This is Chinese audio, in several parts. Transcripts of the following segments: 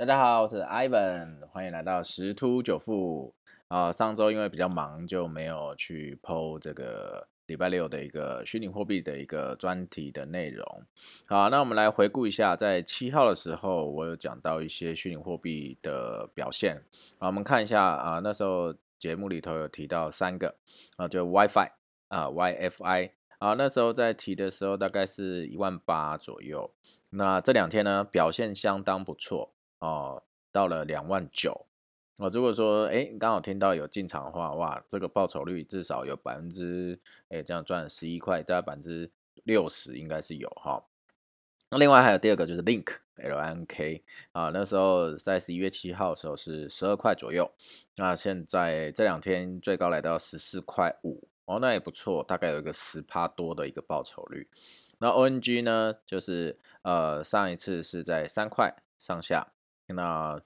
大家好，我是 Ivan，欢迎来到十突九富啊。上周因为比较忙，就没有去 PO 这个礼拜六的一个虚拟货币的一个专题的内容。好，那我们来回顾一下，在七号的时候，我有讲到一些虚拟货币的表现。好，我们看一下啊，那时候节目里头有提到三个啊，就 WiFi 啊，YFI 啊，那时候在提的时候大概是一万八左右。那这两天呢，表现相当不错。哦，到了两万九，哦，如果说哎，刚好听到有进场的话，哇，这个报酬率至少有百分之，哎，这样赚十一块，大概百分之六十应该是有哈。那另外还有第二个就是 Link L N K 啊，那时候在十一月七号的时候是十二块左右，那现在这两天最高来到十四块五，哦，那也不错，大概有一个十趴多的一个报酬率。那 O N G 呢，就是呃上一次是在三块上下。那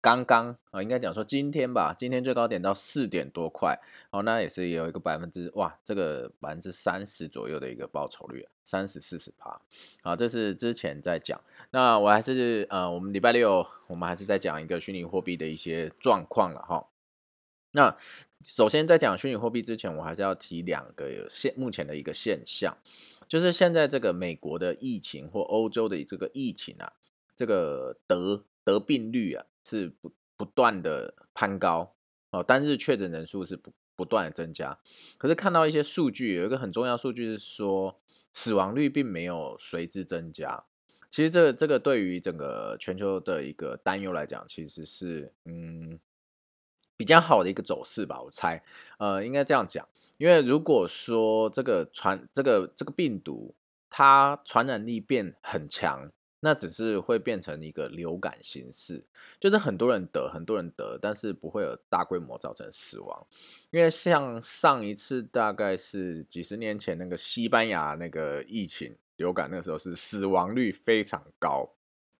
刚刚啊，应该讲说今天吧，今天最高点到四点多块，哦，那也是有一个百分之哇，这个百分之三十左右的一个报酬率，三十四十趴，好，这是之前在讲。那我还是呃，我们礼拜六我们还是在讲一个虚拟货币的一些状况了哈。那首先在讲虚拟货币之前，我还是要提两个现目前的一个现象，就是现在这个美国的疫情或欧洲的这个疫情啊，这个德。得病率啊是不不断的攀高哦，单日确诊人数是不不断的增加。可是看到一些数据，有一个很重要数据是说，死亡率并没有随之增加。其实这个这个对于整个全球的一个担忧来讲，其实是嗯比较好的一个走势吧。我猜，呃，应该这样讲，因为如果说这个传这个这个病毒它传染力变很强。那只是会变成一个流感形式，就是很多人得，很多人得，但是不会有大规模造成死亡。因为像上一次大概是几十年前那个西班牙那个疫情流感，那个时候是死亡率非常高。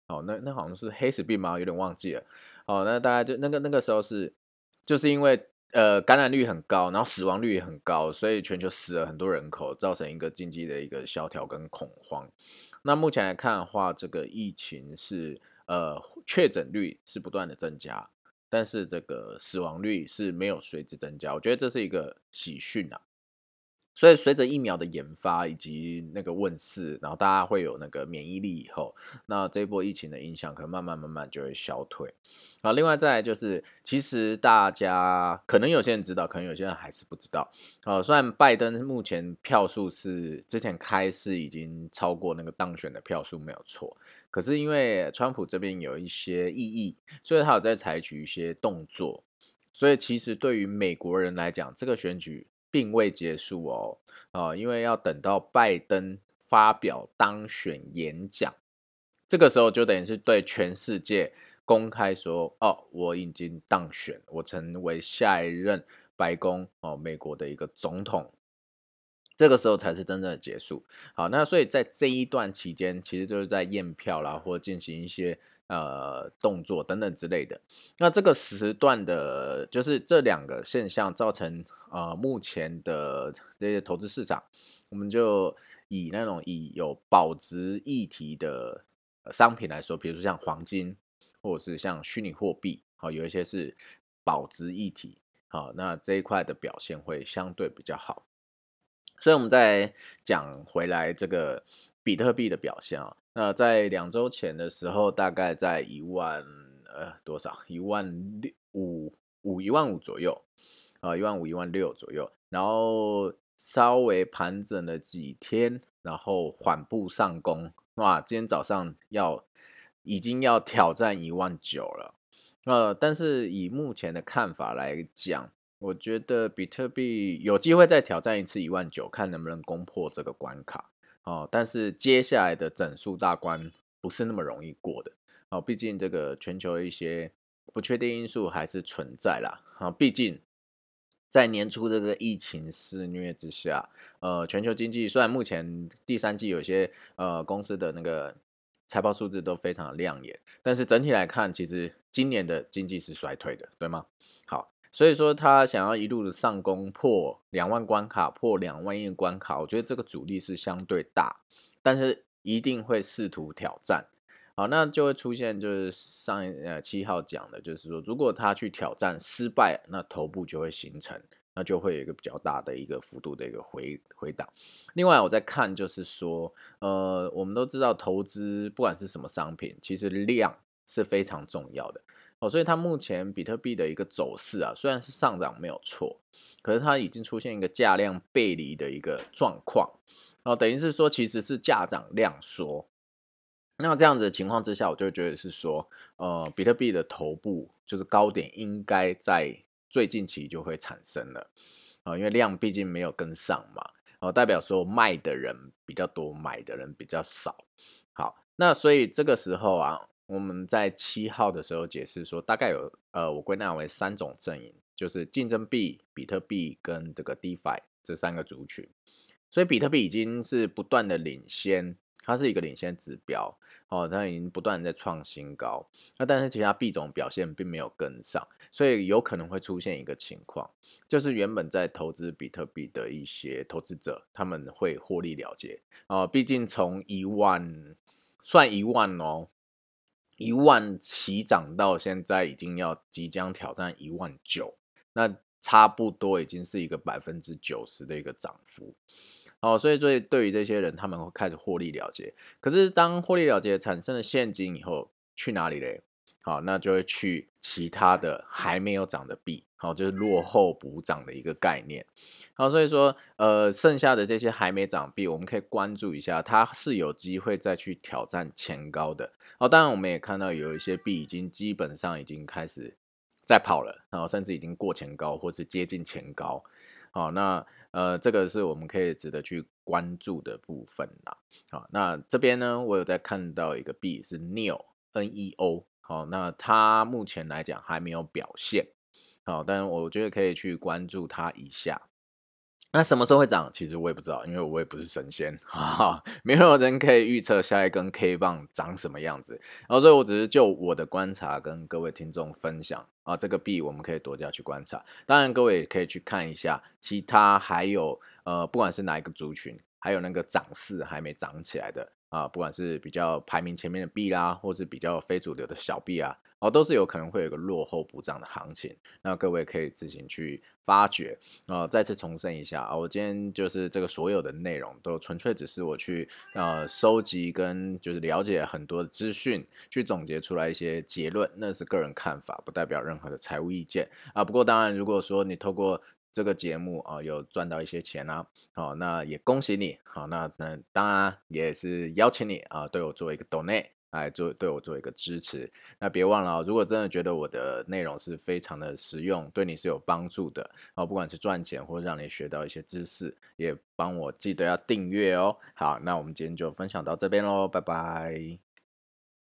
哦，那那好像是黑死病吗？有点忘记了。哦，那大概就那个那个时候是，就是因为呃感染率很高，然后死亡率也很高，所以全球死了很多人口，造成一个经济的一个萧条跟恐慌。那目前来看的话，这个疫情是呃确诊率是不断的增加，但是这个死亡率是没有随之增加，我觉得这是一个喜讯啊。所以随着疫苗的研发以及那个问世，然后大家会有那个免疫力以后，那这波疫情的影响可能慢慢慢慢就会消退。啊，另外再来就是，其实大家可能有些人知道，可能有些人还是不知道。啊，虽然拜登目前票数是之前开市已经超过那个当选的票数没有错，可是因为川普这边有一些异议，所以他有在采取一些动作。所以其实对于美国人来讲，这个选举。并未结束哦，啊，因为要等到拜登发表当选演讲，这个时候就等于是对全世界公开说，哦，我已经当选，我成为下一任白宫哦，美国的一个总统，这个时候才是真正的结束。好，那所以在这一段期间，其实就是在验票啦，或进行一些。呃，动作等等之类的，那这个时段的，就是这两个现象造成呃，目前的这些投资市场，我们就以那种以有保值议题的商品来说，比如说像黄金，或者是像虚拟货币，好，有一些是保值议题，好，那这一块的表现会相对比较好。所以我们再讲回来这个比特币的表现啊。那在两周前的时候，大概在一万呃多少？一万六五五一万五左右啊，一万五一万六左右。然后稍微盘整了几天，然后缓步上攻。哇，今天早上要已经要挑战一万九了。呃，但是以目前的看法来讲，我觉得比特币有机会再挑战一次一万九，看能不能攻破这个关卡。哦，但是接下来的整数大关不是那么容易过的哦，毕竟这个全球一些不确定因素还是存在啦。啊，毕竟在年初这个疫情肆虐之下，呃，全球经济虽然目前第三季有些呃公司的那个财报数字都非常的亮眼，但是整体来看，其实今年的经济是衰退的，对吗？好。所以说，他想要一路的上攻破两万关卡，破两万亿关卡，我觉得这个阻力是相对大，但是一定会试图挑战好，那就会出现就是上呃七号讲的，就是说如果他去挑战失败，那头部就会形成，那就会有一个比较大的一个幅度的一个回回档。另外我在看就是说，呃，我们都知道投资不管是什么商品，其实量是非常重要的。哦，所以它目前比特币的一个走势啊，虽然是上涨没有错，可是它已经出现一个价量背离的一个状况，哦，等于是说其实是价涨量缩。那这样子的情况之下，我就觉得是说，呃，比特币的头部就是高点应该在最近期就会产生了，啊，因为量毕竟没有跟上嘛，哦，代表说卖的人比较多，买的人比较少。好，那所以这个时候啊。我们在七号的时候解释说，大概有呃，我归纳为三种阵营，就是竞争币、比特币跟这个 DeFi 这三个族群。所以比特币已经是不断的领先，它是一个领先指标哦，它已经不断在创新高。那但是其他币种表现并没有跟上，所以有可能会出现一个情况，就是原本在投资比特币的一些投资者，他们会获利了结哦，毕竟从一万算一万哦。一万起涨到现在已经要即将挑战一万九，那差不多已经是一个百分之九十的一个涨幅。好，所以对对于这些人，他们会开始获利了结。可是当获利了结产生了现金以后，去哪里嘞？好，那就会去其他的还没有涨的币，好，就是落后补涨的一个概念。好，所以说，呃，剩下的这些还没涨币，我们可以关注一下，它是有机会再去挑战前高的。好，当然我们也看到有一些币已经基本上已经开始在跑了，然后甚至已经过前高或是接近前高。好，那呃，这个是我们可以值得去关注的部分啦。好，那这边呢，我有在看到一个币是 Neo N E O。好，那它目前来讲还没有表现，好，但是我觉得可以去关注它一下。那什么时候会涨？其实我也不知道，因为我也不是神仙，哈，没有人可以预测下一根 K 棒长什么样子。然后，所以我只是就我的观察跟各位听众分享啊，这个币我们可以多加去观察。当然，各位也可以去看一下其他还有呃，不管是哪一个族群，还有那个涨势还没涨起来的。啊，不管是比较排名前面的币啦，或是比较非主流的小币啊，哦，都是有可能会有个落后补涨的行情。那各位可以自行去发掘。啊，再次重申一下啊，我今天就是这个所有的内容都纯粹只是我去呃收集跟就是了解很多的资讯，去总结出来一些结论，那是个人看法，不代表任何的财务意见啊。不过当然，如果说你透过这个节目啊，有赚到一些钱啊，好，那也恭喜你，好，那那当然也是邀请你啊，对我做一个 donate，来做对我做一个支持。那别忘了，如果真的觉得我的内容是非常的实用，对你是有帮助的，哦，不管是赚钱或者让你学到一些知识，也帮我记得要订阅哦。好，那我们今天就分享到这边喽，拜拜。